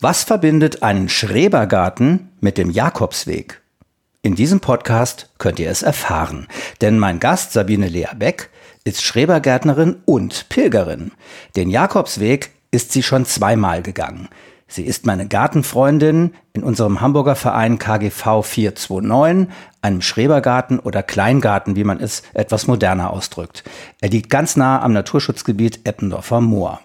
Was verbindet einen Schrebergarten mit dem Jakobsweg? In diesem Podcast könnt ihr es erfahren, denn mein Gast Sabine Lea Beck ist Schrebergärtnerin und Pilgerin. Den Jakobsweg ist sie schon zweimal gegangen. Sie ist meine Gartenfreundin in unserem Hamburger Verein KGV 429, einem Schrebergarten oder Kleingarten, wie man es etwas moderner ausdrückt. Er liegt ganz nah am Naturschutzgebiet Eppendorfer Moor.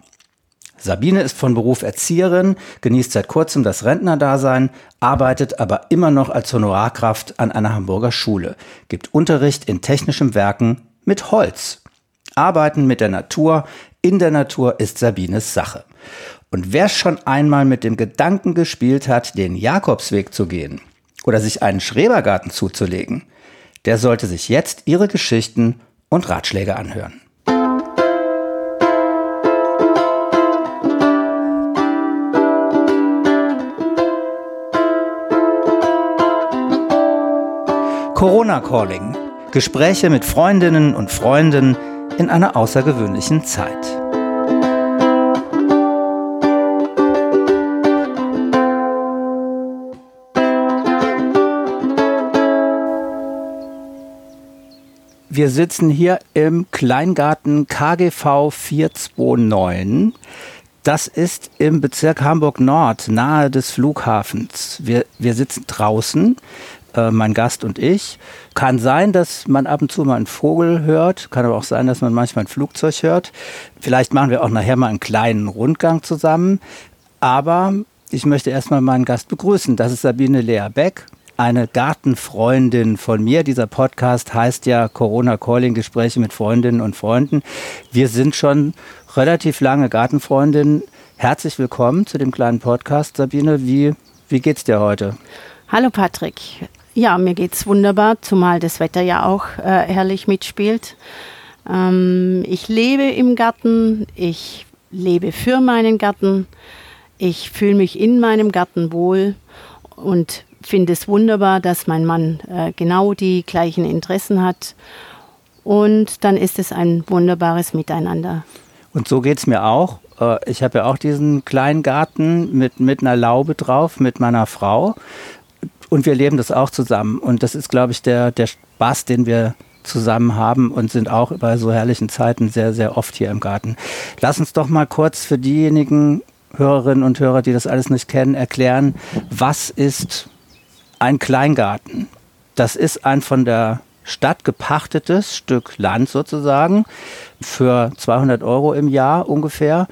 Sabine ist von Beruf Erzieherin, genießt seit kurzem das Rentnerdasein, arbeitet aber immer noch als Honorarkraft an einer Hamburger Schule, gibt Unterricht in technischen Werken mit Holz. Arbeiten mit der Natur, in der Natur ist Sabines Sache. Und wer schon einmal mit dem Gedanken gespielt hat, den Jakobsweg zu gehen oder sich einen Schrebergarten zuzulegen, der sollte sich jetzt ihre Geschichten und Ratschläge anhören. Corona Calling. Gespräche mit Freundinnen und Freunden in einer außergewöhnlichen Zeit. Wir sitzen hier im Kleingarten KGV 429. Das ist im Bezirk Hamburg Nord, nahe des Flughafens. Wir, wir sitzen draußen, äh, mein Gast und ich. Kann sein, dass man ab und zu mal einen Vogel hört, kann aber auch sein, dass man manchmal ein Flugzeug hört. Vielleicht machen wir auch nachher mal einen kleinen Rundgang zusammen. Aber ich möchte erstmal meinen Gast begrüßen. Das ist Sabine Lea Beck eine Gartenfreundin von mir. Dieser Podcast heißt ja Corona Calling Gespräche mit Freundinnen und Freunden. Wir sind schon relativ lange Gartenfreundinnen. Herzlich willkommen zu dem kleinen Podcast, Sabine. Wie, wie geht's dir heute? Hallo Patrick. Ja, mir geht's wunderbar, zumal das Wetter ja auch äh, herrlich mitspielt. Ähm, ich lebe im Garten, ich lebe für meinen Garten, ich fühle mich in meinem Garten wohl und finde es wunderbar, dass mein Mann äh, genau die gleichen Interessen hat. Und dann ist es ein wunderbares Miteinander. Und so geht es mir auch. Äh, ich habe ja auch diesen kleinen Garten mit, mit einer Laube drauf, mit meiner Frau. Und wir leben das auch zusammen. Und das ist, glaube ich, der, der Spaß, den wir zusammen haben und sind auch bei so herrlichen Zeiten sehr, sehr oft hier im Garten. Lass uns doch mal kurz für diejenigen Hörerinnen und Hörer, die das alles nicht kennen, erklären, was ist ein Kleingarten. Das ist ein von der Stadt gepachtetes Stück Land sozusagen für 200 Euro im Jahr ungefähr.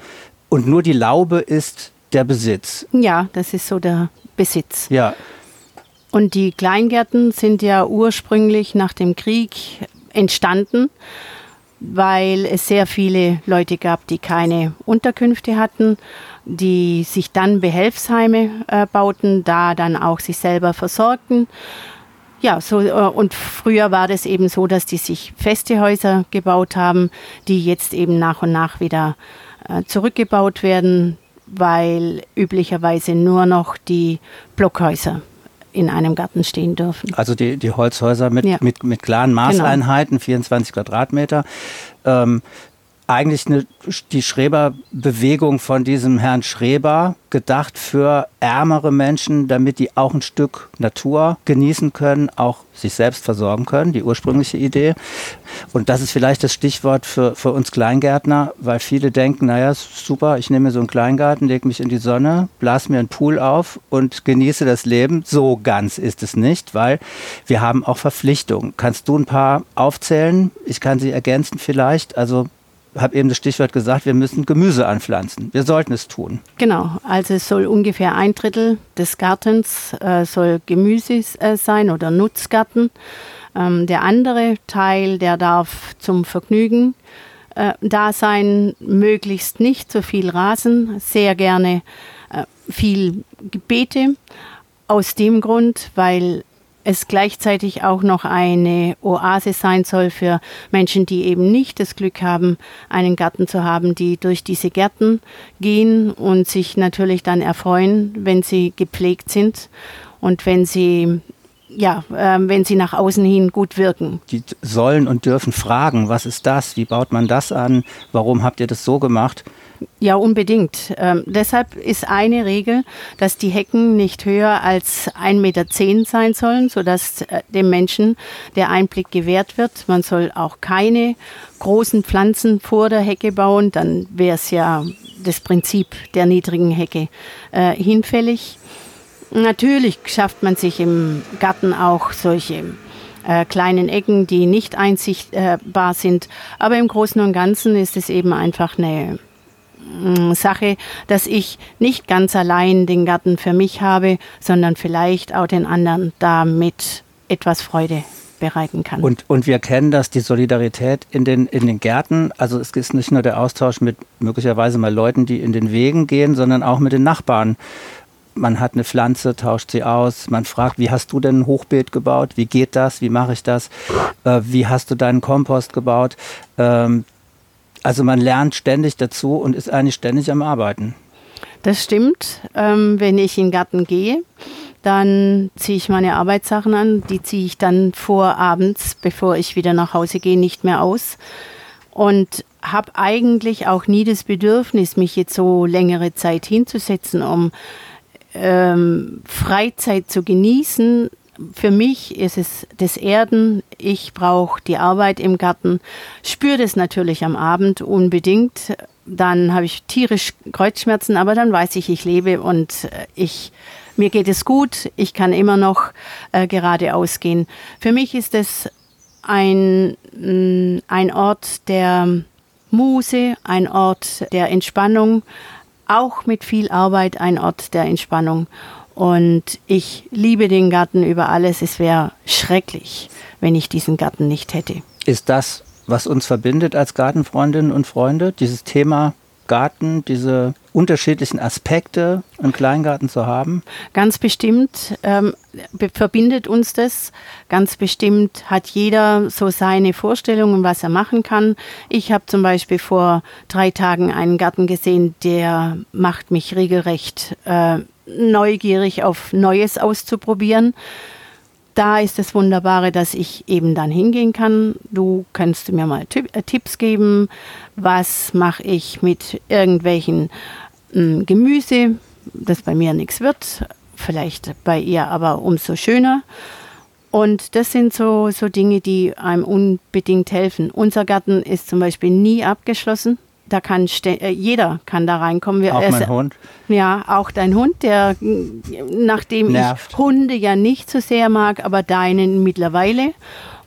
Und nur die Laube ist der Besitz. Ja, das ist so der Besitz. Ja. Und die Kleingärten sind ja ursprünglich nach dem Krieg entstanden, weil es sehr viele Leute gab, die keine Unterkünfte hatten die sich dann Behelfsheime äh, bauten, da dann auch sich selber versorgten. Ja, so, äh, und früher war das eben so, dass die sich feste Häuser gebaut haben, die jetzt eben nach und nach wieder äh, zurückgebaut werden, weil üblicherweise nur noch die Blockhäuser in einem Garten stehen dürfen. Also die, die Holzhäuser mit, ja. mit, mit klaren genau. Maßeinheiten, genau. 24 Quadratmeter. Ähm, eigentlich eine, die Schreberbewegung von diesem Herrn Schreber gedacht für ärmere Menschen, damit die auch ein Stück Natur genießen können, auch sich selbst versorgen können, die ursprüngliche Idee. Und das ist vielleicht das Stichwort für, für uns Kleingärtner, weil viele denken, naja, super, ich nehme so einen Kleingarten, lege mich in die Sonne, blas mir einen Pool auf und genieße das Leben. So ganz ist es nicht, weil wir haben auch Verpflichtungen. Kannst du ein paar aufzählen? Ich kann sie ergänzen vielleicht. Also habe eben das Stichwort gesagt, wir müssen Gemüse anpflanzen. Wir sollten es tun. Genau, also es soll ungefähr ein Drittel des Gartens äh, soll Gemüse äh, sein oder Nutzgarten. Ähm, der andere Teil, der darf zum Vergnügen äh, da sein, möglichst nicht so viel Rasen, sehr gerne äh, viel Beete. Aus dem Grund, weil es gleichzeitig auch noch eine Oase sein soll für Menschen, die eben nicht das Glück haben, einen Garten zu haben, die durch diese Gärten gehen und sich natürlich dann erfreuen, wenn sie gepflegt sind. Und wenn sie ja, äh, wenn sie nach außen hin gut wirken. Die sollen und dürfen fragen, was ist das? Wie baut man das an? Warum habt ihr das so gemacht? Ja, unbedingt. Ähm, deshalb ist eine Regel, dass die Hecken nicht höher als 1,10 Meter sein sollen, sodass äh, dem Menschen der Einblick gewährt wird. Man soll auch keine großen Pflanzen vor der Hecke bauen, dann wäre es ja das Prinzip der niedrigen Hecke äh, hinfällig. Natürlich schafft man sich im Garten auch solche äh, kleinen Ecken, die nicht einsichtbar sind. Aber im Großen und Ganzen ist es eben einfach eine mm, Sache, dass ich nicht ganz allein den Garten für mich habe, sondern vielleicht auch den anderen damit etwas Freude bereiten kann. Und, und wir kennen das, die Solidarität in den, in den Gärten. Also es ist nicht nur der Austausch mit möglicherweise mal Leuten, die in den Wegen gehen, sondern auch mit den Nachbarn man hat eine Pflanze, tauscht sie aus, man fragt, wie hast du denn ein Hochbeet gebaut, wie geht das, wie mache ich das, äh, wie hast du deinen Kompost gebaut. Ähm, also man lernt ständig dazu und ist eigentlich ständig am Arbeiten. Das stimmt. Ähm, wenn ich in den Garten gehe, dann ziehe ich meine Arbeitssachen an. Die ziehe ich dann vor abends, bevor ich wieder nach Hause gehe, nicht mehr aus. Und habe eigentlich auch nie das Bedürfnis, mich jetzt so längere Zeit hinzusetzen, um ähm, Freizeit zu genießen. Für mich ist es das Erden. Ich brauche die Arbeit im Garten. Spüre das natürlich am Abend unbedingt. Dann habe ich tierisch Kreuzschmerzen, aber dann weiß ich, ich lebe und äh, ich mir geht es gut. Ich kann immer noch äh, geradeaus gehen. Für mich ist es ein, mm, ein Ort der Muse, ein Ort der Entspannung, auch mit viel Arbeit ein Ort der Entspannung. Und ich liebe den Garten über alles. Es wäre schrecklich, wenn ich diesen Garten nicht hätte. Ist das, was uns verbindet als Gartenfreundinnen und Freunde, dieses Thema Garten, diese unterschiedlichen Aspekte im Kleingarten zu haben? Ganz bestimmt ähm, verbindet uns das. Ganz bestimmt hat jeder so seine Vorstellungen, was er machen kann. Ich habe zum Beispiel vor drei Tagen einen Garten gesehen, der macht mich regelrecht äh, neugierig auf Neues auszuprobieren da ist das Wunderbare, dass ich eben dann hingehen kann. Du kannst mir mal äh, Tipps geben, was mache ich mit irgendwelchen äh, Gemüse, das bei mir nichts wird, vielleicht bei ihr aber umso schöner. Und das sind so, so Dinge, die einem unbedingt helfen. Unser Garten ist zum Beispiel nie abgeschlossen da kann äh, jeder kann da reinkommen. Wir, auch mein Hund? Ja, auch dein Hund, der nachdem Nervt. ich Hunde ja nicht so sehr mag, aber deinen mittlerweile.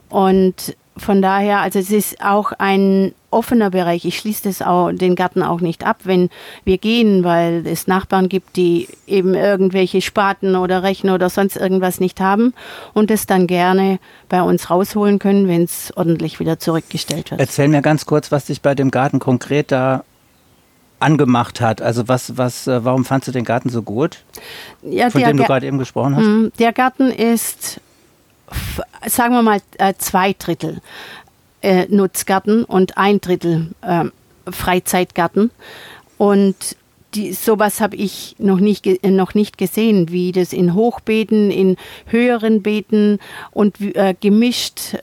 Und von daher, also es ist auch ein offener Bereich. Ich schließe das auch, den Garten auch nicht ab, wenn wir gehen, weil es Nachbarn gibt, die eben irgendwelche Spaten oder Rechner oder sonst irgendwas nicht haben und es dann gerne bei uns rausholen können, wenn es ordentlich wieder zurückgestellt wird. Erzähl mir ganz kurz, was dich bei dem Garten konkret da angemacht hat. Also was, was, äh, warum fandst du den Garten so gut? Ja, von dem du gerade eben gesprochen hast? Mm, der Garten ist sagen wir mal, äh, zwei Drittel äh, Nutzgarten und ein Drittel äh, Freizeitgarten. Und die, sowas habe ich noch nicht, äh, noch nicht gesehen, wie das in Hochbeeten, in höheren Beeten und äh, gemischt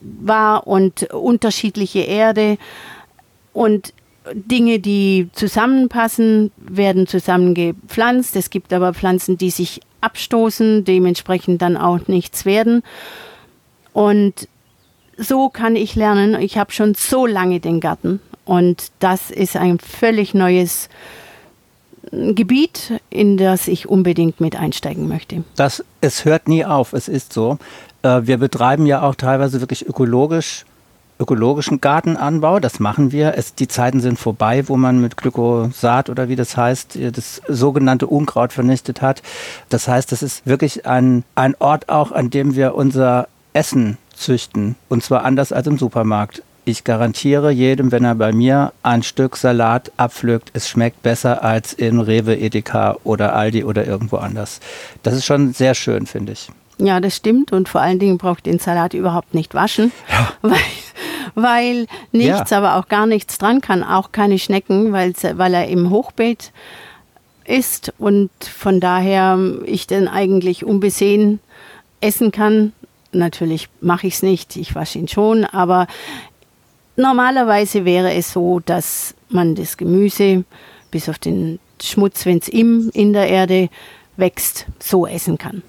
war und unterschiedliche Erde und Dinge, die zusammenpassen, werden zusammengepflanzt. Es gibt aber Pflanzen, die sich abstoßen, dementsprechend dann auch nichts werden. Und so kann ich lernen. Ich habe schon so lange den Garten und das ist ein völlig neues Gebiet, in das ich unbedingt mit einsteigen möchte. Das, es hört nie auf, es ist so. Äh, wir betreiben ja auch teilweise wirklich ökologisch ökologischen Gartenanbau. Das machen wir. Es, die Zeiten sind vorbei, wo man mit Glykosat oder wie das heißt, das sogenannte Unkraut vernichtet hat. Das heißt, das ist wirklich ein, ein Ort auch, an dem wir unser Essen züchten. Und zwar anders als im Supermarkt. Ich garantiere jedem, wenn er bei mir ein Stück Salat abpflückt, es schmeckt besser als in Rewe, Edeka oder Aldi oder irgendwo anders. Das ist schon sehr schön, finde ich. Ja, das stimmt. Und vor allen Dingen braucht den Salat überhaupt nicht waschen. Ja. Weil weil nichts, ja. aber auch gar nichts dran kann, auch keine Schnecken, weil er im Hochbeet ist und von daher ich den eigentlich unbesehen essen kann. Natürlich mache ich es nicht, ich wasche ihn schon, aber normalerweise wäre es so, dass man das Gemüse bis auf den Schmutz, wenn es in der Erde wächst, so essen kann.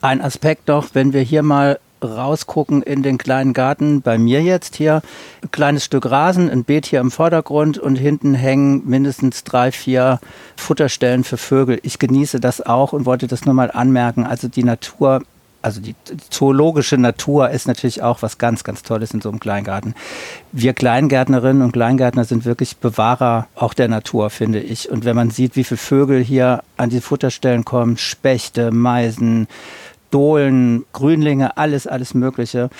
Ein Aspekt doch, wenn wir hier mal rausgucken in den kleinen Garten, bei mir jetzt hier, ein kleines Stück Rasen, ein Beet hier im Vordergrund und hinten hängen mindestens drei, vier Futterstellen für Vögel. Ich genieße das auch und wollte das nur mal anmerken. Also die Natur also die zoologische Natur ist natürlich auch was ganz, ganz Tolles in so einem Kleingarten. Wir Kleingärtnerinnen und Kleingärtner sind wirklich Bewahrer auch der Natur, finde ich. Und wenn man sieht, wie viele Vögel hier an die Futterstellen kommen, Spechte, Meisen, Dohlen, Grünlinge, alles, alles Mögliche,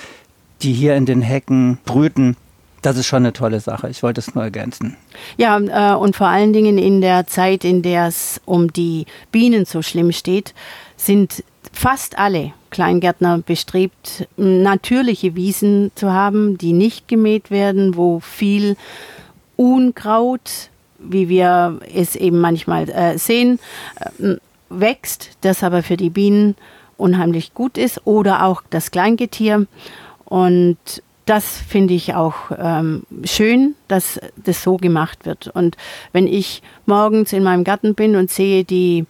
die hier in den Hecken brüten, das ist schon eine tolle Sache. Ich wollte es nur ergänzen. Ja, äh, und vor allen Dingen in der Zeit, in der es um die Bienen so schlimm steht, sind fast alle Kleingärtner bestrebt, natürliche Wiesen zu haben, die nicht gemäht werden, wo viel Unkraut, wie wir es eben manchmal äh, sehen, äh, wächst, das aber für die Bienen unheimlich gut ist oder auch das Kleingetier. Und das finde ich auch ähm, schön, dass das so gemacht wird. Und wenn ich morgens in meinem Garten bin und sehe die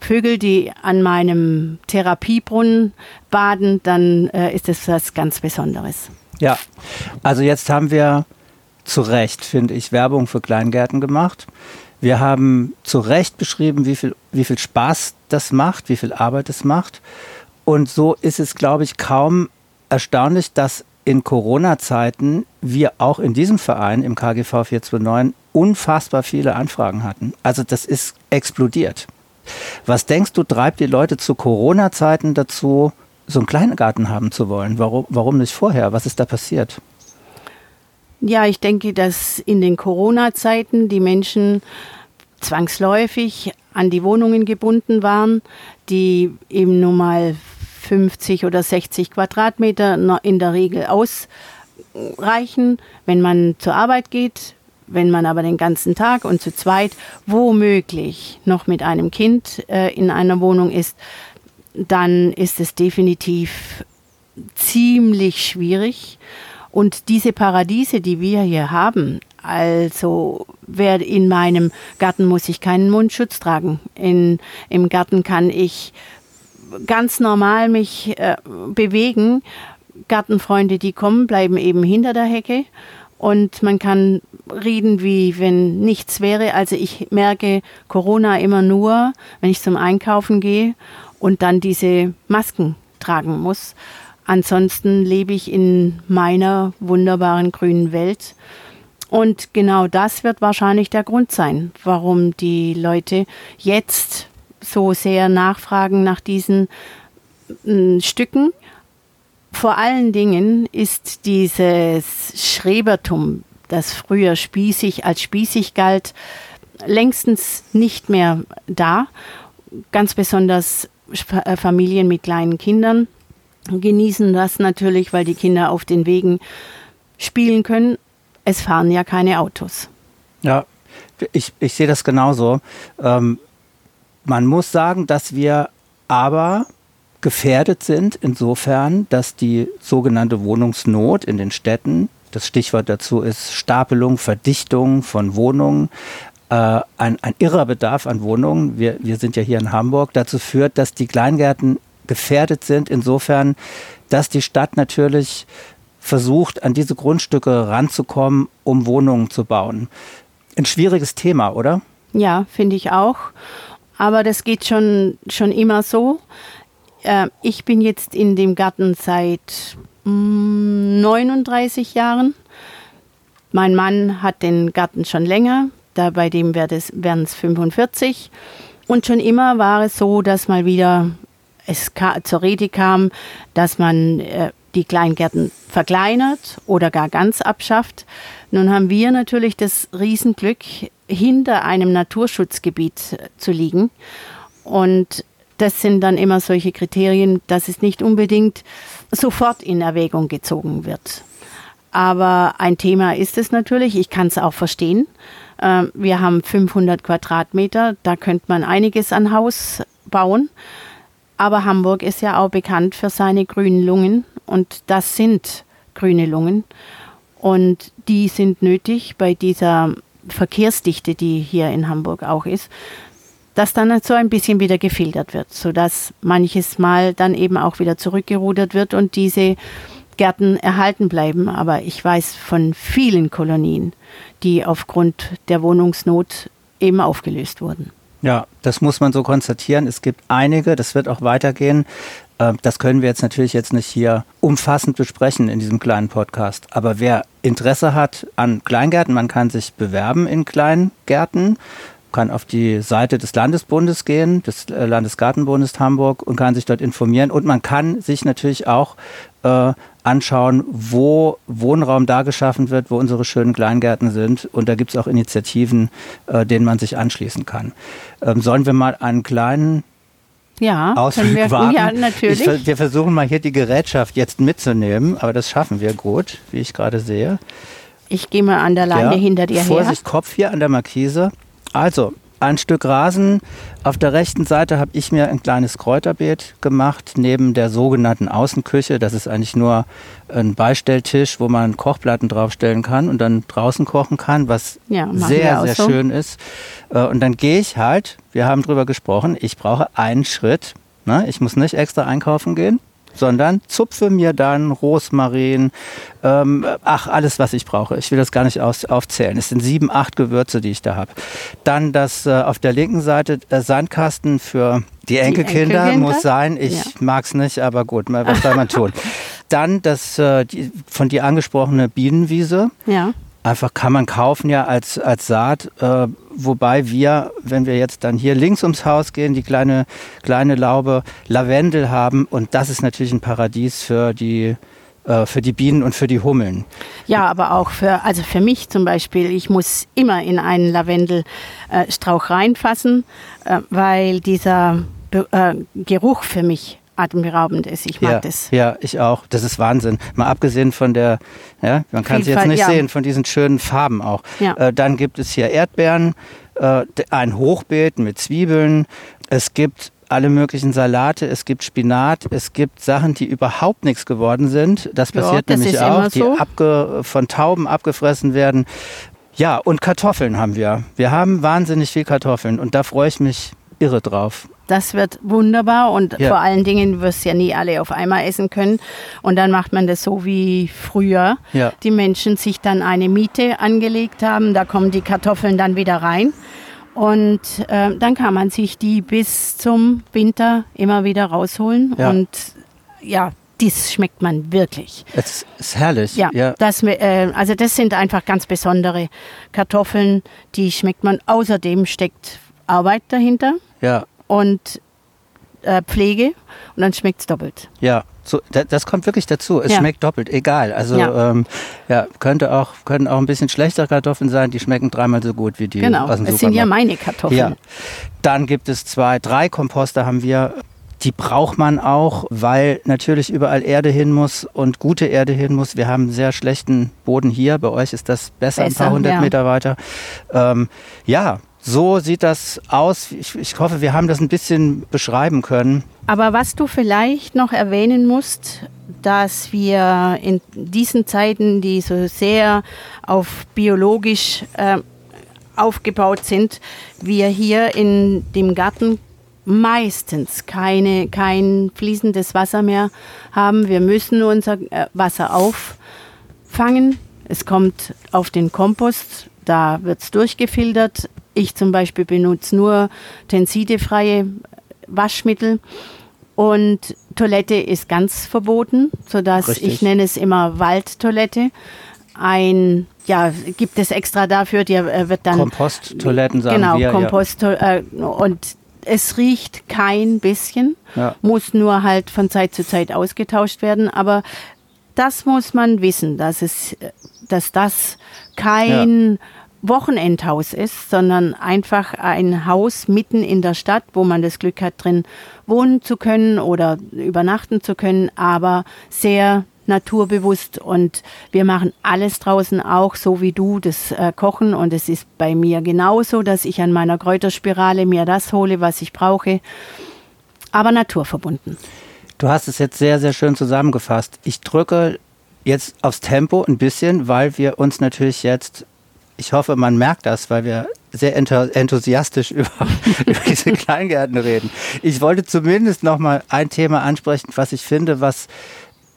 Vögel, die an meinem Therapiebrunnen baden, dann äh, ist es was ganz Besonderes. Ja, also jetzt haben wir zu Recht, finde ich, Werbung für Kleingärten gemacht. Wir haben zu Recht beschrieben, wie viel, wie viel Spaß das macht, wie viel Arbeit es macht. Und so ist es, glaube ich, kaum erstaunlich, dass in Corona-Zeiten wir auch in diesem Verein im KGV 429 unfassbar viele Anfragen hatten. Also das ist explodiert. Was denkst du, treibt die Leute zu Corona-Zeiten dazu, so einen Kleingarten haben zu wollen? Warum, warum nicht vorher? Was ist da passiert? Ja, ich denke, dass in den Corona-Zeiten die Menschen zwangsläufig an die Wohnungen gebunden waren, die eben nun mal 50 oder 60 Quadratmeter in der Regel ausreichen, wenn man zur Arbeit geht, wenn man aber den ganzen Tag und zu zweit womöglich noch mit einem Kind äh, in einer Wohnung ist, dann ist es definitiv ziemlich schwierig. Und diese Paradiese, die wir hier haben, also wer in meinem Garten muss ich keinen Mundschutz tragen. In, Im Garten kann ich ganz normal mich äh, bewegen. Gartenfreunde, die kommen, bleiben eben hinter der Hecke und man kann reden, wie wenn nichts wäre. Also ich merke Corona immer nur, wenn ich zum Einkaufen gehe und dann diese Masken tragen muss. Ansonsten lebe ich in meiner wunderbaren grünen Welt. Und genau das wird wahrscheinlich der Grund sein, warum die Leute jetzt so sehr nachfragen nach diesen äh, Stücken vor allen Dingen ist dieses Schrebertum, das früher spießig als spießig galt, längstens nicht mehr da. Ganz besonders äh, Familien mit kleinen Kindern genießen das natürlich, weil die Kinder auf den Wegen spielen können. Es fahren ja keine Autos. Ja, ich, ich sehe das genauso. Ähm, man muss sagen, dass wir aber gefährdet sind, insofern, dass die sogenannte Wohnungsnot in den Städten, das Stichwort dazu ist Stapelung, Verdichtung von Wohnungen, äh, ein, ein irrer Bedarf an Wohnungen, wir, wir sind ja hier in Hamburg, dazu führt, dass die Kleingärten gefährdet sind, insofern, dass die Stadt natürlich versucht, an diese Grundstücke ranzukommen, um Wohnungen zu bauen. Ein schwieriges Thema, oder? Ja, finde ich auch. Aber das geht schon, schon immer so. Äh, ich bin jetzt in dem Garten seit mh, mm, 39 Jahren. Mein Mann hat den Garten schon länger, da bei dem wären es 45. Und schon immer war es so, dass mal wieder es zur Rede kam, dass man äh, die Kleingärten verkleinert oder gar ganz abschafft. Nun haben wir natürlich das Riesenglück, hinter einem Naturschutzgebiet äh, zu liegen. Und das sind dann immer solche Kriterien, dass es nicht unbedingt sofort in Erwägung gezogen wird. Aber ein Thema ist es natürlich, ich kann es auch verstehen. Ähm, wir haben 500 Quadratmeter, da könnte man einiges an Haus bauen. Aber Hamburg ist ja auch bekannt für seine grünen Lungen und das sind grüne Lungen. Und die sind nötig bei dieser Verkehrsdichte, die hier in Hamburg auch ist, dass dann so ein bisschen wieder gefiltert wird, sodass manches Mal dann eben auch wieder zurückgerudert wird und diese Gärten erhalten bleiben. Aber ich weiß von vielen Kolonien, die aufgrund der Wohnungsnot eben aufgelöst wurden. Ja, das muss man so konstatieren. Es gibt einige, das wird auch weitergehen. Ähm, das können wir jetzt natürlich jetzt nicht hier umfassend besprechen in diesem kleinen Podcast. Aber wer Interesse hat an Kleingärten, man kann sich bewerben in Kleingärten kann auf die Seite des Landesbundes gehen, des äh, Landesgartenbundes Hamburg und kann sich dort informieren. Und man kann sich natürlich auch äh, anschauen, wo Wohnraum da geschaffen wird, wo unsere schönen Kleingärten sind. Und da gibt es auch Initiativen, äh, denen man sich anschließen kann. Ähm, sollen wir mal einen kleinen ja, Ausflug wir, wagen? Ja, natürlich. Ich, wir versuchen mal hier die Gerätschaft jetzt mitzunehmen, aber das schaffen wir gut, wie ich gerade sehe. Ich gehe mal an der Leine ja, hinter dir Vorsicht, her. Vorsicht, Kopf hier an der Markise. Also, ein Stück Rasen. Auf der rechten Seite habe ich mir ein kleines Kräuterbeet gemacht, neben der sogenannten Außenküche. Das ist eigentlich nur ein Beistelltisch, wo man Kochplatten draufstellen kann und dann draußen kochen kann, was ja, sehr, sehr so. schön ist. Äh, und dann gehe ich halt, wir haben drüber gesprochen, ich brauche einen Schritt. Ne? Ich muss nicht extra einkaufen gehen sondern zupfe mir dann Rosmarin, ähm, ach, alles, was ich brauche. Ich will das gar nicht aus, aufzählen. Es sind sieben, acht Gewürze, die ich da habe. Dann das äh, auf der linken Seite äh, Sandkasten für die Enkelkinder, die Enkelkinder? muss sein. Ich ja. mag es nicht, aber gut, was soll man tun? Dann das äh, die, von dir angesprochene Bienenwiese. Ja. Einfach kann man kaufen ja als, als Saat, äh, wobei wir, wenn wir jetzt dann hier links ums Haus gehen, die kleine, kleine Laube Lavendel haben und das ist natürlich ein Paradies für die, äh, für die Bienen und für die Hummeln. Ja, aber auch für, also für mich zum Beispiel, ich muss immer in einen Lavendelstrauch reinfassen, äh, weil dieser äh, Geruch für mich atemberaubend ist. Ich mag ja, das. Ja, ich auch. Das ist Wahnsinn. Mal abgesehen von der, ja, man kann es jetzt nicht ja. sehen, von diesen schönen Farben auch. Ja. Äh, dann gibt es hier Erdbeeren, äh, ein Hochbeet mit Zwiebeln. Es gibt alle möglichen Salate, es gibt Spinat, es gibt Sachen, die überhaupt nichts geworden sind. Das passiert ja, das nämlich auch, die abge, von Tauben abgefressen werden. Ja, und Kartoffeln haben wir. Wir haben wahnsinnig viel Kartoffeln und da freue ich mich irre drauf. Das wird wunderbar und ja. vor allen Dingen wirst du ja nie alle auf einmal essen können. Und dann macht man das so wie früher. Ja. Die Menschen sich dann eine Miete angelegt haben, da kommen die Kartoffeln dann wieder rein. Und äh, dann kann man sich die bis zum Winter immer wieder rausholen. Ja. Und ja, dies schmeckt man wirklich. Es ist herrlich. Ja, ja. Das, äh, also das sind einfach ganz besondere Kartoffeln, die schmeckt man. Außerdem steckt Arbeit dahinter. Ja und äh, Pflege und dann schmeckt es doppelt. Ja, so, das kommt wirklich dazu. Es ja. schmeckt doppelt, egal. Also ja. Ähm, ja, könnte auch, können auch ein bisschen schlechtere Kartoffeln sein, die schmecken dreimal so gut wie die genau. aus dem es sind ja meine Kartoffeln. Ja. Dann gibt es zwei, drei Komposter haben wir. Die braucht man auch, weil natürlich überall Erde hin muss und gute Erde hin muss. Wir haben einen sehr schlechten Boden hier. Bei euch ist das besser, besser ein paar hundert. Meter weiter. Ähm, ja, so sieht das aus. Ich, ich, hoffe, wir haben das ein bisschen beschreiben können. Aber was du vielleicht noch erwähnen musst, dass wir in diesen Zeiten, die so sehr auf biologisch äh, aufgebaut sind, wir hier in dem Garten meistens keine, kein fließendes Wasser mehr haben. Wir müssen unser äh, Wasser auffangen. Es kommt auf den Kompost, da wird es durchgefiltert. Ich zum Beispiel benutze nur tensidefreie Waschmittel. Und Toilette ist ganz verboten, sodass Richtig. ich nenne es immer Waldtoilette. Ein, ja, gibt es extra dafür, die äh, wird dann. Komposttoiletten sagen genau, wir. Genau, Kompost. Ja. Äh, und es riecht kein bisschen, ja. muss nur halt von Zeit zu Zeit ausgetauscht werden. Aber das muss man wissen, dass es, dass das kein ja. Wochenendhaus ist, sondern einfach ein Haus mitten in der Stadt, wo man das Glück hat, drin wohnen zu können oder übernachten zu können, aber sehr naturbewusst und wir machen alles draußen auch, so wie du das äh, Kochen und es ist bei mir genauso, dass ich an meiner Kräuterspirale mir das hole, was ich brauche. aber naturverbunden. Du hast es jetzt sehr, sehr schön zusammengefasst. Ich drücke jetzt aufs Tempo ein bisschen, weil wir uns natürlich jetzt, ich hoffe, man merkt das, weil wir sehr enthusiastisch über, über diese Kleingärten reden. Ich wollte zumindest noch mal ein Thema ansprechen, was ich finde, was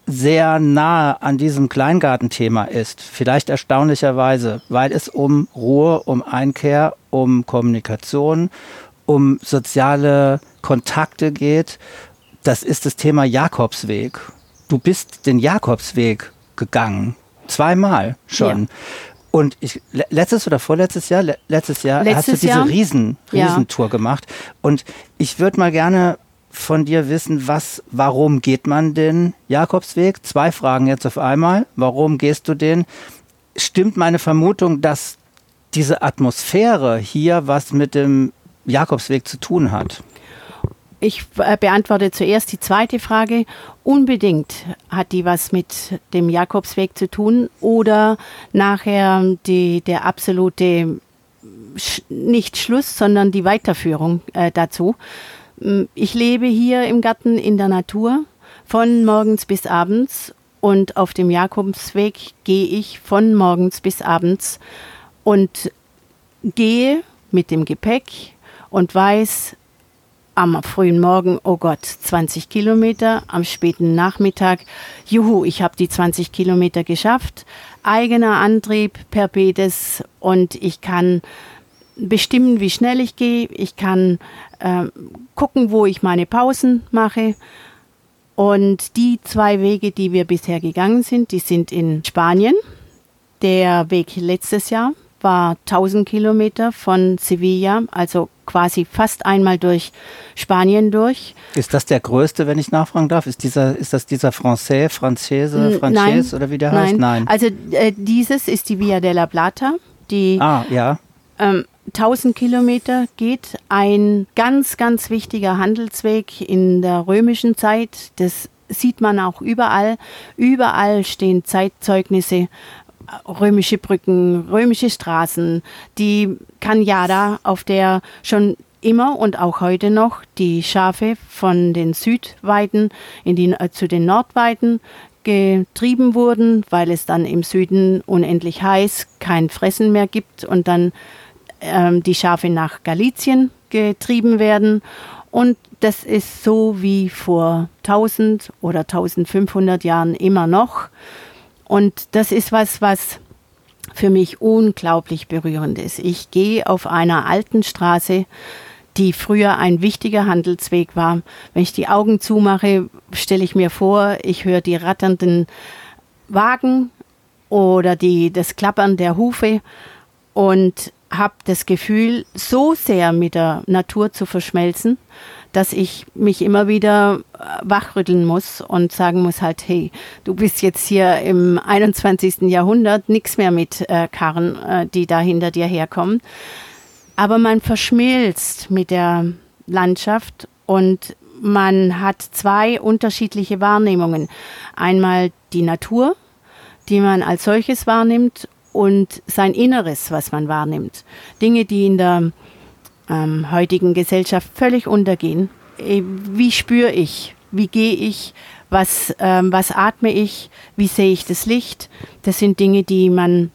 sehr nahe an diesem Kleingartenthema ist. Vielleicht erstaunlicherweise, weil es um Ruhe, um Einkehr, um Kommunikation, um soziale Kontakte geht. Das ist das Thema Jakobsweg. Du bist den Jakobsweg gegangen. Zweimal schon. Ja. Und ich, letztes oder vorletztes Jahr, letztes Jahr letztes hast du diese Jahr? Riesen, Riesentour ja. gemacht. Und ich würde mal gerne von dir wissen, was, warum geht man den Jakobsweg? Zwei Fragen jetzt auf einmal. Warum gehst du den? Stimmt meine Vermutung, dass diese Atmosphäre hier was mit dem Jakobsweg zu tun hat? Ich äh, beantworte zuerst die zweite Frage. Unbedingt hat die was mit dem Jakobsweg zu tun oder nachher die, der absolute nicht Schluss, sondern die Weiterführung äh, dazu. Mm, ich lebe hier im Garten in der Natur von morgens bis abends und auf dem Jakobsweg gehe ich von morgens bis abends und gehe mit dem Gepäck und weiß, am frühen Morgen, oh Gott, 20 Kilometer, am späten Nachmittag, juhu, ich habe die 20 Kilometer geschafft, eigener Antrieb per Bedes und ich kann bestimmen, wie schnell ich gehe, ich kann äh, gucken, wo ich meine Pausen mache. Und die zwei Wege, die wir bisher gegangen sind, die sind in Spanien. Der Weg letztes Jahr war 1000 Kilometer von Sevilla, also quasi fast einmal durch Spanien durch. Ist das der größte, wenn ich nachfragen darf? Ist, dieser, ist das dieser Français, Franzese, Frances oder wie der nein. heißt? Nein. Also äh, dieses ist die Via della Plata, die ah, ja. ähm, 1000 Kilometer geht. Ein ganz, ganz wichtiger Handelsweg in der römischen Zeit. Das sieht man auch überall. Überall stehen Zeitzeugnisse römische Brücken, römische Straßen, die Kanyada, auf der schon immer und auch heute noch die Schafe von den Südweiden in die, äh, zu den Nordweiden getrieben wurden, weil es dann im Süden unendlich heiß kein Fressen mehr gibt und dann ähm, die Schafe nach Galizien getrieben werden. Und das ist so wie vor 1000 oder 1500 Jahren immer noch. Und das ist was, was für mich unglaublich berührend ist. Ich gehe auf einer alten Straße, die früher ein wichtiger Handelsweg war. Wenn ich die Augen zumache, stelle ich mir vor, ich höre die ratternden Wagen oder die, das Klappern der Hufe und habe das Gefühl, so sehr mit der Natur zu verschmelzen, dass ich mich immer wieder wachrütteln muss und sagen muss halt, hey, du bist jetzt hier im 21. Jahrhundert, nichts mehr mit äh, Karren, äh, die da hinter dir herkommen. Aber man verschmilzt mit der Landschaft und man hat zwei unterschiedliche Wahrnehmungen. Einmal die Natur, die man als solches wahrnimmt und sein Inneres, was man wahrnimmt. Dinge, die in der ähm, heutigen Gesellschaft völlig untergehen. Äh, wie spüre ich? Wie gehe ich? Was, ähm, was atme ich? Wie sehe ich das Licht? Das sind Dinge, die man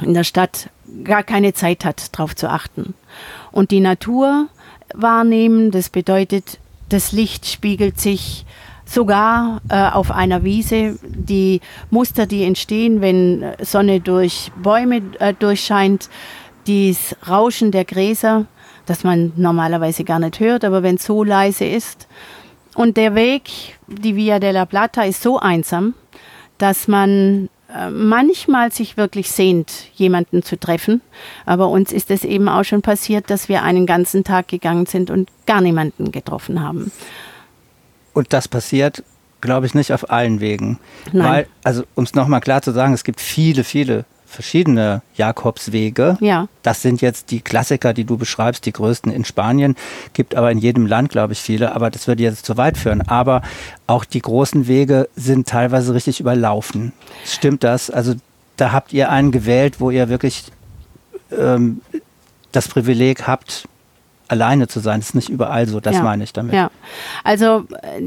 in der Stadt gar keine Zeit hat, darauf zu achten. Und die Natur wahrnehmen, das bedeutet, das Licht spiegelt sich sogar äh, auf einer Wiese. Die Muster, die entstehen, wenn Sonne durch Bäume äh, durchscheint, das Rauschen der Gräser, das man normalerweise gar nicht hört, aber wenn es so leise ist. Und der Weg, die Via della Plata, ist so einsam, dass man äh, manchmal sich wirklich sehnt, jemanden zu treffen. Aber uns ist es eben auch schon passiert, dass wir einen ganzen Tag gegangen sind und gar niemanden getroffen haben. Und das passiert, glaube ich, nicht auf allen Wegen. Nein. Weil, also um es nochmal klar zu sagen, es gibt viele, viele verschiedene Jakobswege. Ja. Das sind jetzt die Klassiker, die du beschreibst, die größten in Spanien. Gibt aber in jedem Land, glaube ich, viele. Aber das würde jetzt zu weit führen. Aber auch die großen Wege sind teilweise richtig überlaufen. Stimmt das? Also da habt ihr einen gewählt, wo ihr wirklich ähm, das Privileg habt, alleine zu sein. Das ist nicht überall so, das ja. meine ich damit. Ja, also äh,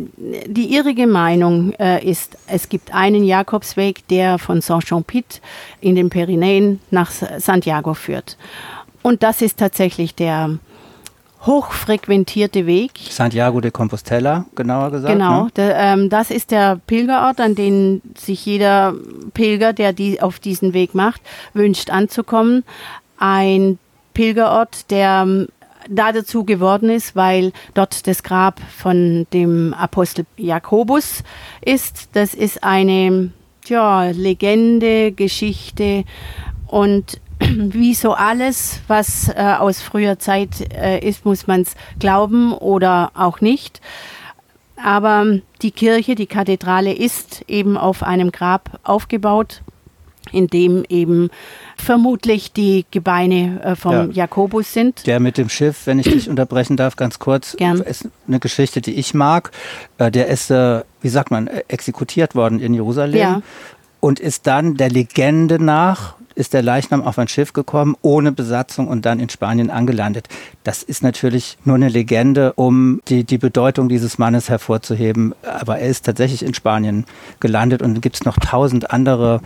die irrige Meinung äh, ist, es gibt einen Jakobsweg, der von Saint-Jean-Pied in den Pyrenäen nach Santiago führt. Und das ist tatsächlich der hochfrequentierte Weg. Santiago de Compostela, genauer gesagt. Genau, ne? der, ähm, das ist der Pilgerort, an den sich jeder Pilger, der die auf diesen Weg macht, wünscht anzukommen. Ein Pilgerort, der ähm, da dazu geworden ist, weil dort das Grab von dem Apostel Jakobus ist. Das ist eine ja, Legende, Geschichte und wie so alles, was äh, aus früher Zeit äh, ist, muss man es glauben oder auch nicht. Aber die Kirche, die Kathedrale ist eben auf einem Grab aufgebaut, in dem eben vermutlich die Gebeine äh, vom ja. Jakobus sind. Der mit dem Schiff, wenn ich dich unterbrechen darf, ganz kurz, Gern. ist eine Geschichte, die ich mag. Äh, der ist, äh, wie sagt man, exekutiert worden in Jerusalem Ja. und ist dann der Legende nach ist der Leichnam auf ein Schiff gekommen, ohne Besatzung und dann in Spanien angelandet. Das ist natürlich nur eine Legende, um die, die Bedeutung dieses Mannes hervorzuheben. Aber er ist tatsächlich in Spanien gelandet und gibt es noch tausend andere,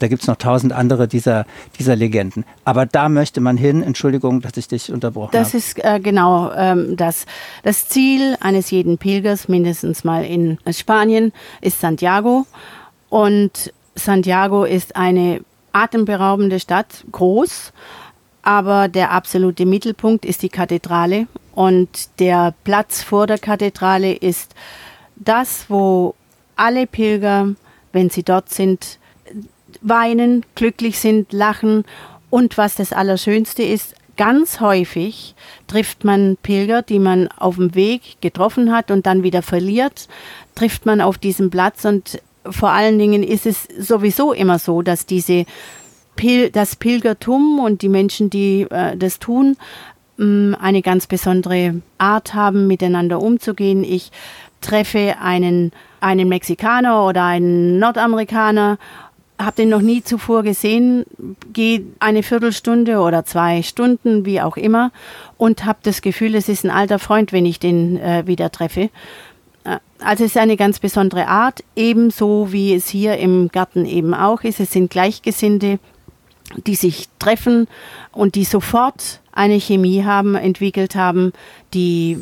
da gibt es noch tausend andere dieser, dieser Legenden. Aber da möchte man hin. Entschuldigung, dass ich dich unterbrochen Das habe. ist äh, genau ähm, das. Das Ziel eines jeden Pilgers, mindestens mal in Spanien, ist Santiago. Und Santiago ist eine atemberaubende Stadt, groß, aber der absolute Mittelpunkt ist die Kathedrale und der Platz vor der Kathedrale ist das, wo alle Pilger, wenn sie dort sind, weinen, glücklich sind, lachen und was das Allerschönste ist, ganz häufig trifft man Pilger, die man auf dem Weg getroffen hat und dann wieder verliert, trifft man auf diesem Platz und vor allen Dingen ist es sowieso immer so, dass diese Pil das Pilgertum und die Menschen, die äh, das tun, mh, eine ganz besondere Art haben, miteinander umzugehen. Ich treffe einen, einen Mexikaner oder einen Nordamerikaner, habe den noch nie zuvor gesehen, gehe eine Viertelstunde oder zwei Stunden, wie auch immer, und habe das Gefühl, es ist ein alter Freund, wenn ich den äh, wieder treffe. Äh, Also es ist eine ganz besondere Art, ebenso wie es hier im Garten eben auch ist. Es sind Gleichgesinnte, die sich treffen und die sofort eine Chemie haben, entwickelt haben, die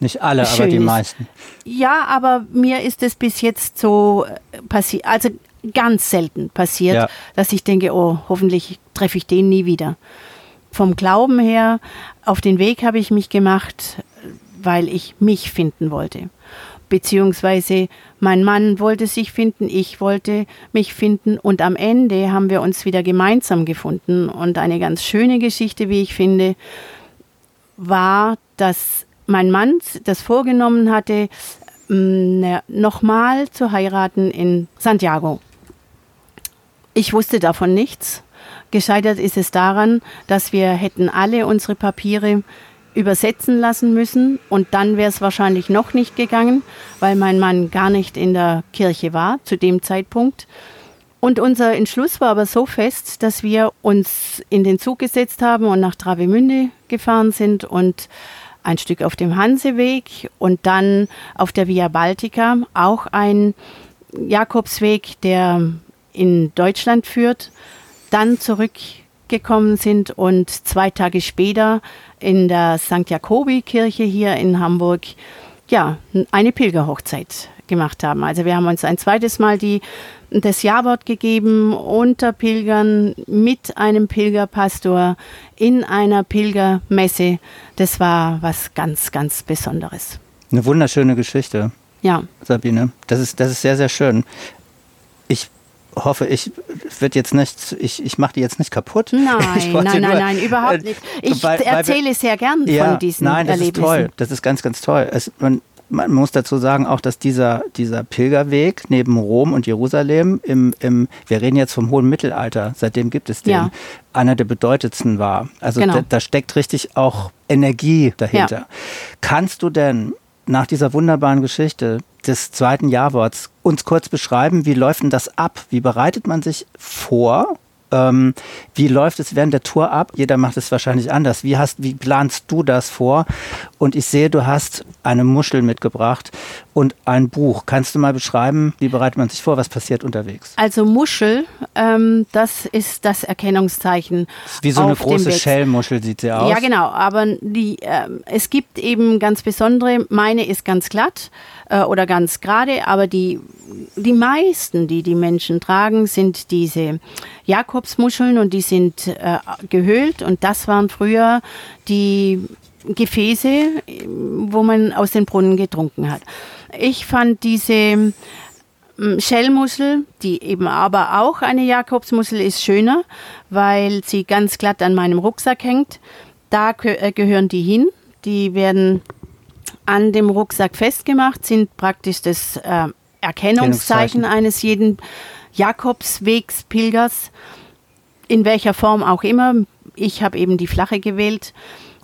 Nicht alle, aber schön die ist. meisten. ja, aber mir ist es bis jetzt so passiert, also ganz selten passiert, Ja. dass ich denke, oh, hoffentlich treffe ich den nie wieder. Vom Glauben her, auf den Weg habe ich mich gemacht, weil ich mich finden wollte. Beziehungsweise mein Mann wollte sich finden, ich wollte mich finden und am Ende haben wir uns wieder gemeinsam gefunden. Und eine ganz schöne Geschichte, wie ich finde, war, dass mein Mann das vorgenommen hatte, mh, nochmal zu heiraten in Santiago. Ich wusste davon nichts. Gescheitert ist es daran, dass wir hätten alle unsere Papiere übersetzen lassen müssen und dann wäre es wahrscheinlich noch nicht gegangen, weil mein Mann gar nicht in der Kirche war zu dem Zeitpunkt. Und unser Entschluss war aber so fest, dass wir uns in den Zug gesetzt haben und nach Travemünde gefahren sind und ein Stück auf dem Hanseweg und dann auf der Via Baltica auch ein Jakobsweg, der in Deutschland führt, dann zurückgekommen sind und zwei Tage später in der St. Jakobi-Kirche hier in Hamburg ja, eine Pilgerhochzeit gemacht haben. Also wir haben uns ein zweites Mal die, das Jawort gegeben unter Pilgern mit einem Pilgerpastor in einer Pilgermesse. Das war was ganz, ganz Besonderes. Eine wunderschöne Geschichte, Ja, Sabine. Das ist, das ist sehr, sehr schön. Hoffe, ich wird jetzt nicht, ich, ich mache die jetzt nicht kaputt. nein, nein, nein, nur, nein, überhaupt äh, nicht. Ich weil- weil erzähle sehr gern ja, von diesen nein, das ist toll. Das ist ganz, ganz toll. Es, man, man muss dazu sagen auch, dass dieser, dieser Pilgerweg neben Rom und Jerusalem im, im, wir reden jetzt vom hohen Mittelalter, seitdem gibt es den, Ja. einer der bedeutendsten war. Also Genau. da, da steckt richtig auch Energie dahinter. Ja. Kannst du denn nach dieser wunderbaren Geschichte des zweiten Jahrworts uns kurz beschreiben, wie läuft denn das ab? Wie bereitet man sich vor Ähm, wie läuft es während der Tour ab? Jeder macht es wahrscheinlich anders. Wie, hast, wie planst du das vor? Und ich sehe, du hast eine Muschel mitgebracht und ein Buch. Kannst du mal beschreiben, wie bereitet man sich vor? Was passiert unterwegs? Also Muschel, ähm, das ist das Erkennungszeichen. Das wie so eine große Schellmuschel sieht sie aus. Ja, genau. Aber die, äh, es gibt eben ganz besondere. Meine ist ganz glatt äh, oder ganz gerade, aber die, die meisten, die die Menschen tragen, sind diese Jakobsmuscheln und die sind äh, gehöhlt und das waren früher die Gefäße, wo man aus den Brunnen getrunken hat. Ich fand diese ähm, Schellmuschel, die eben aber auch eine Jakobsmuschel ist, schöner, weil sie ganz glatt an meinem Rucksack hängt. Da äh, gehören die hin. Die werden an dem Rucksack festgemacht, sind praktisch das äh, Erkennungszeichen eines jeden Jakobswegspilgers, in welcher Form auch immer. Ich habe eben die flache gewählt.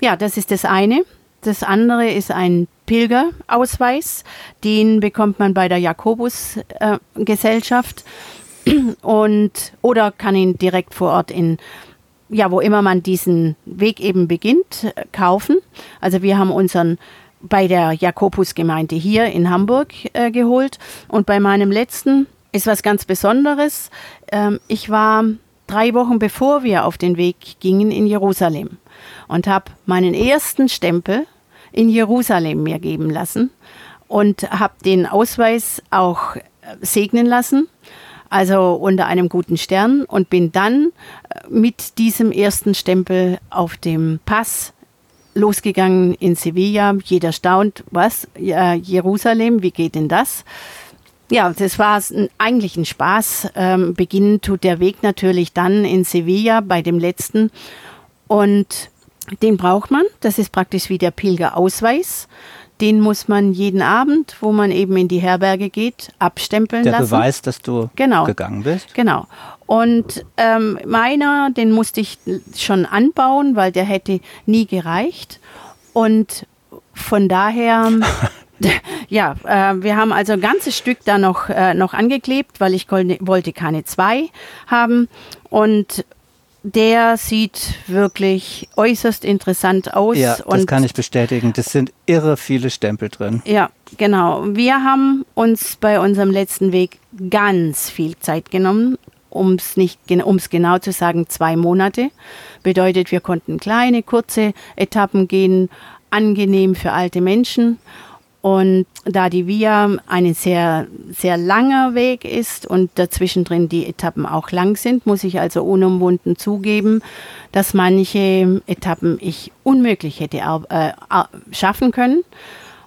Ja, das ist das eine. Das andere ist ein Pilgerausweis. Den bekommt man bei der Jakobusgesellschaft und oder kann ihn direkt vor Ort in ja, wo immer man diesen Weg eben beginnt, kaufen. Also wir haben unseren bei der Jakobusgemeinde hier in Hamburg äh, geholt. Und bei meinem letzten ist was ganz Besonderes. Ähm, ich war drei Wochen bevor wir auf den Weg gingen in Jerusalem und habe meinen ersten Stempel in Jerusalem mir geben lassen und habe den Ausweis auch äh, segnen lassen, also unter einem guten Stern und bin dann äh, mit diesem ersten Stempel auf dem Pass losgegangen in Sevilla. Jeder staunt, was? Jerusalem, wie geht denn das? Ja, das war eigentlich ein Spaß. Ähm, beginnen tut der Weg natürlich dann in Sevilla bei dem letzten. Und den braucht man. Das ist praktisch wie der Pilgerausweis. Den muss man jeden Abend, wo man eben in die Herberge geht, abstempeln der lassen. Der Beweis, dass du genau. gegangen bist. Genau. Und ähm, meiner, den musste ich schon anbauen, weil der hätte nie gereicht. Und von daher, ja, äh, wir haben also ein ganzes Stück da noch, äh, noch angeklebt, weil ich wollte keine zwei haben. Und der sieht wirklich äußerst interessant aus. Ja, das kann ich bestätigen. Das sind irre viele Stempel drin. Ja, genau. Wir haben uns bei unserem letzten Weg ganz viel Zeit genommen, um es nicht, um es genau zu sagen, zwei Monate. Bedeutet, wir konnten kleine, kurze Etappen gehen, angenehm für alte Menschen und da die Via ein sehr, sehr langer Weg ist und dazwischen drin die Etappen auch lang sind, muss ich also unumwunden zugeben, dass manche Etappen ich unmöglich hätte äh, schaffen können.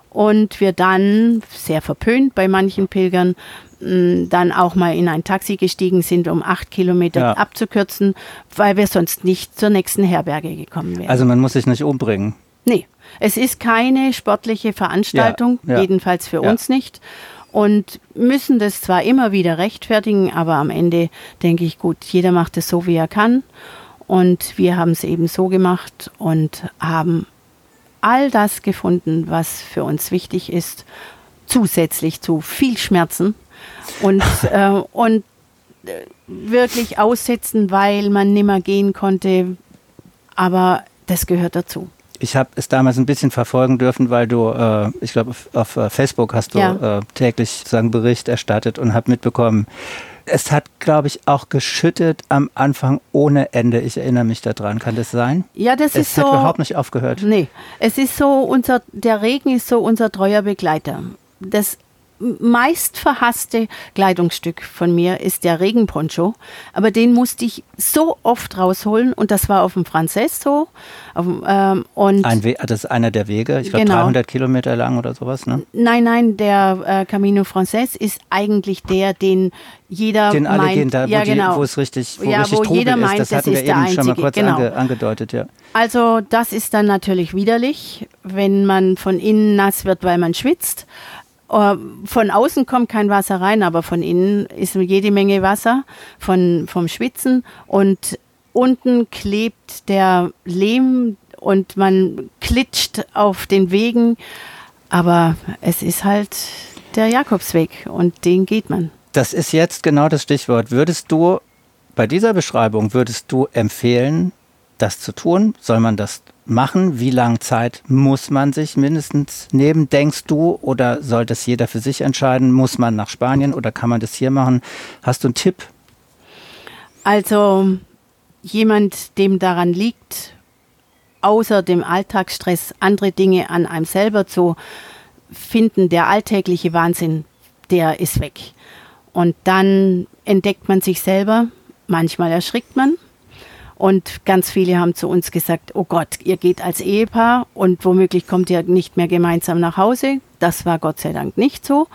Und wir dann, sehr verpönt bei manchen Pilgern, dann auch mal in ein Taxi gestiegen sind, um acht Kilometer ja. abzukürzen, weil wir sonst nicht zur nächsten Herberge gekommen wären. Also man muss sich nicht umbringen. Nee, es ist keine sportliche Veranstaltung, ja, ja. jedenfalls für ja. uns nicht. Und müssen das zwar immer wieder rechtfertigen, aber am Ende denke ich, gut, jeder macht es so, wie er kann. Und wir haben es eben so gemacht und haben all das gefunden, was für uns wichtig ist, zusätzlich zu viel Schmerzen und, äh, und äh, wirklich aussetzen, weil man nimmer gehen konnte. Aber das gehört dazu ich habe es damals ein bisschen verfolgen dürfen, weil du, äh, ich glaube, auf, auf, äh, Facebook hast du ja. äh, täglich sozusagen Bericht erstattet und habe mitbekommen, es hat, glaube ich, auch geschüttet am Anfang ohne Ende. Ich erinnere mich daran. Kann das sein? Ja, das es ist so. Es hat überhaupt nicht aufgehört. Nee, es ist so, unser, der Regen ist so unser treuer Begleiter. Das meist verhasste Kleidungsstück von mir ist der Regenponcho, aber den musste ich so oft rausholen und das war auf dem Franzess so. Auf, ähm, und Ein das ist einer der Wege, ich glaube genau. 300 Kilometer lang oder sowas, ne? Nein, nein, der äh, Camino Frances ist eigentlich der, den jeder den alle meint, gehen da, wo, ja, genau. wo es richtig, wo ja, richtig wo jeder ist. meint, das, das hatten wir eben einzige, schon mal kurz genau. ange, angedeutet, ja. Also das ist dann natürlich widerlich, wenn man von innen nass wird, weil man schwitzt. Äh, von außen kommt kein Wasser rein, aber von innen ist jede Menge Wasser von, vom Schwitzen und unten klebt der Lehm und man klitscht auf den Wegen. Aber es ist halt der Jakobsweg und den geht man. Das ist jetzt genau das Stichwort. Würdest du Bei dieser Beschreibung würdest du empfehlen, das zu tun? Soll man das machen? Wie lange Zeit muss man sich mindestens nehmen, denkst du? Oder soll das jeder für sich entscheiden? Muss man nach Spanien oder kann man das hier machen? Hast du einen Tipp? Also jemand, dem daran liegt, außer dem Alltagsstress andere Dinge an einem selber zu finden, der alltägliche Wahnsinn, der ist weg. Und dann entdeckt man sich selber. Manchmal erschrickt man, und ganz viele haben zu uns gesagt, oh Gott, ihr geht als Ehepaar und womöglich kommt ihr nicht mehr gemeinsam nach Hause. Das war Gott sei Dank nicht so.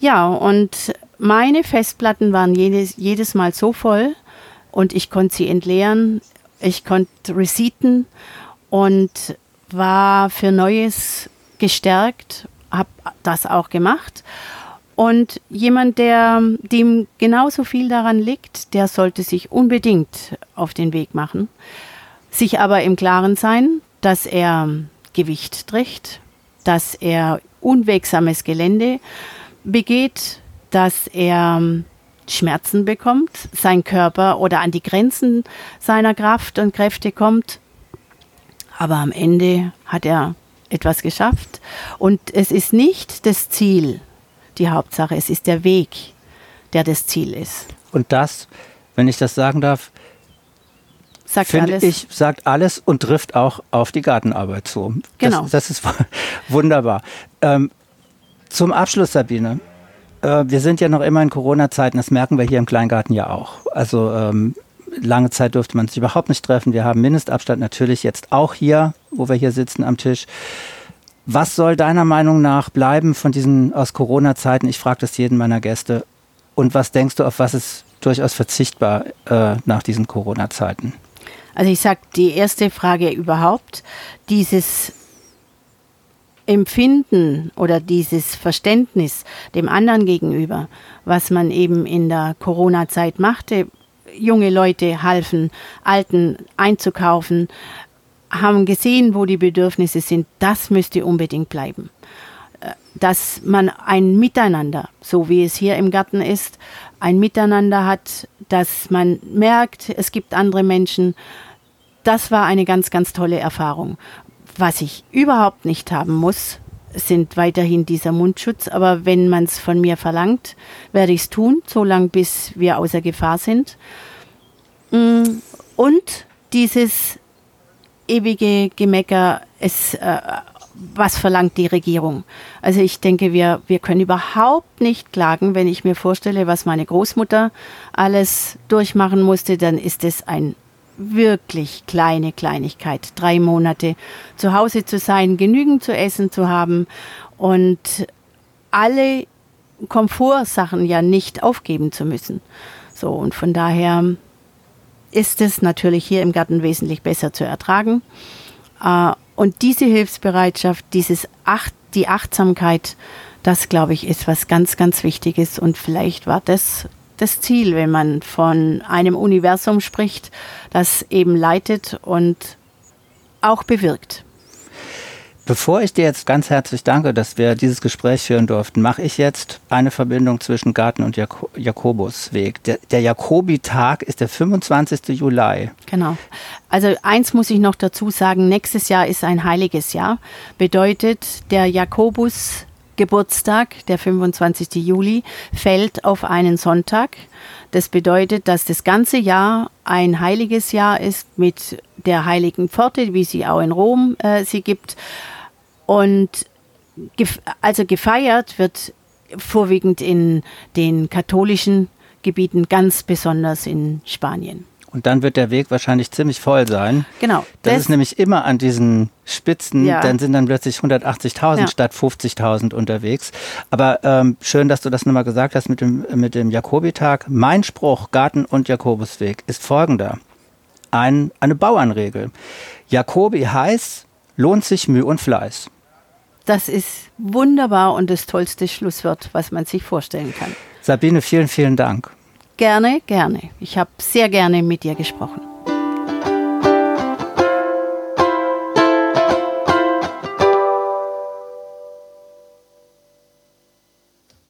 Ja, und meine Festplatten waren jedes, jedes Mal so voll und ich konnte sie entleeren. Ich konnte Reciten und war für Neues gestärkt, habe das auch gemacht. Und jemand, der dem genauso viel daran liegt, der sollte sich unbedingt auf den Weg machen, sich aber im Klaren sein, dass er Gewicht trägt, dass er unwegsames Gelände begeht, dass er Schmerzen bekommt, sein Körper oder an die Grenzen seiner Kraft und Kräfte kommt. Aber am Ende hat er etwas geschafft und es ist nicht das Ziel, die Hauptsache. Es ist der Weg, der das Ziel ist. Und das, wenn ich das sagen darf, sagt finde alles. ich, sagt alles und trifft auch auf die Gartenarbeit zu. Genau. Das, das ist wunderbar. Ähm, zum Abschluss, Sabine. Äh, wir sind ja noch immer in Corona-Zeiten, das merken wir hier im Kleingarten ja auch. Also ähm, lange Zeit durfte man sich überhaupt nicht treffen. Wir haben Mindestabstand natürlich jetzt auch hier, wo wir hier sitzen am Tisch. Was soll deiner Meinung nach bleiben von diesen aus Corona-Zeiten? Ich frage das jeden meiner Gäste. Und was denkst du, auf was ist durchaus verzichtbar äh, nach diesen Corona-Zeiten? Also ich sage, die erste Frage überhaupt, dieses Empfinden oder dieses Verständnis dem anderen gegenüber, was man eben in der Corona-Zeit machte. Junge Leute halfen, Alten einzukaufen, haben gesehen, wo die Bedürfnisse sind. Das müsste unbedingt bleiben. Äh, dass man ein Miteinander, so wie es hier im Garten ist, ein Miteinander hat, dass man merkt, es gibt andere Menschen. Das war eine ganz, ganz tolle Erfahrung. Was ich überhaupt nicht haben muss, sind weiterhin dieser Mundschutz. Aber wenn man es von mir verlangt, werde ich es tun, solange bis wir außer Gefahr sind. Mm, und dieses ewige Gemecker, es, äh, was verlangt die Regierung? Also ich denke, wir, wir können überhaupt nicht klagen, wenn ich mir vorstelle, was meine Großmutter alles durchmachen musste, dann ist es ein wirklich kleine Kleinigkeit. Drei Monate zu Hause zu sein, genügend zu essen zu haben und alle Komfortsachen ja nicht aufgeben zu müssen. So, und von daher ist es natürlich hier im Garten wesentlich besser zu ertragen. Äh, und diese Hilfsbereitschaft, dieses Acht, die Achtsamkeit, das glaube ich ist was ganz, ganz Wichtiges. Und vielleicht war das das Ziel, wenn man von einem Universum spricht, das eben leitet und auch bewirkt. Bevor ich dir jetzt ganz herzlich danke, dass wir dieses Gespräch führen durften, mache ich jetzt eine Verbindung zwischen Garten und Jak Jakobusweg. Der, der Jakobitag ist der 25. Juli. Genau. Also eins muss ich noch dazu sagen, nächstes Jahr ist ein heiliges Jahr. Bedeutet, der Jakobus Geburtstag, der 25. Juli, fällt auf einen Sonntag. Das bedeutet, dass das ganze Jahr ein heiliges Jahr ist mit der heiligen Pforte, wie sie auch in Rom äh, sie gibt. Und gef also gefeiert wird vorwiegend in den katholischen Gebieten, ganz besonders in Spanien. Und dann wird der Weg wahrscheinlich ziemlich voll sein. Genau. Das, das ist nämlich immer an diesen Spitzen, ja. dann sind dann plötzlich 180.000 ja. statt 50.000 unterwegs. Aber ähm, schön, dass du das nochmal gesagt hast mit dem, mit dem Jakobitag. Mein Spruch, Garten und Jakobusweg, ist folgender. Ein, eine Bauernregel. Jakobi heißt, lohnt sich Mühe und Fleiß. Das ist wunderbar und das tollste Schlusswort, was man sich vorstellen kann. Sabine, vielen, vielen Dank. Gerne, gerne. Ich habe sehr gerne mit dir gesprochen.